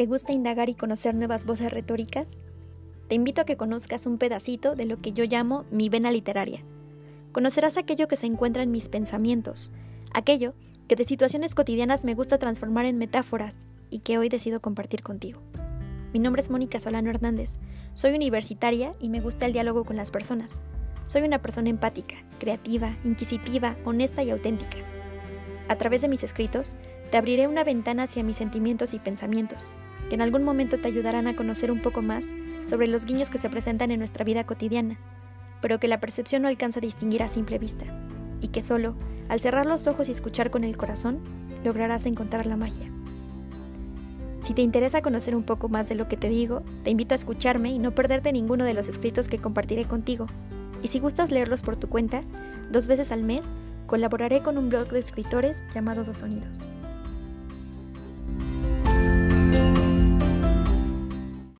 ¿Te gusta indagar y conocer nuevas voces retóricas? Te invito a que conozcas un pedacito de lo que yo llamo mi vena literaria. Conocerás aquello que se encuentra en mis pensamientos, aquello que de situaciones cotidianas me gusta transformar en metáforas y que hoy decido compartir contigo. Mi nombre es Mónica Solano Hernández, soy universitaria y me gusta el diálogo con las personas. Soy una persona empática, creativa, inquisitiva, honesta y auténtica. A través de mis escritos, te abriré una ventana hacia mis sentimientos y pensamientos, que en algún momento te ayudarán a conocer un poco más sobre los guiños que se presentan en nuestra vida cotidiana, pero que la percepción no alcanza a distinguir a simple vista, y que solo, al cerrar los ojos y escuchar con el corazón, lograrás encontrar la magia. Si te interesa conocer un poco más de lo que te digo, te invito a escucharme y no perderte ninguno de los escritos que compartiré contigo. Y si gustas leerlos por tu cuenta, dos veces al mes, colaboraré con un blog de escritores llamado Dos Sonidos.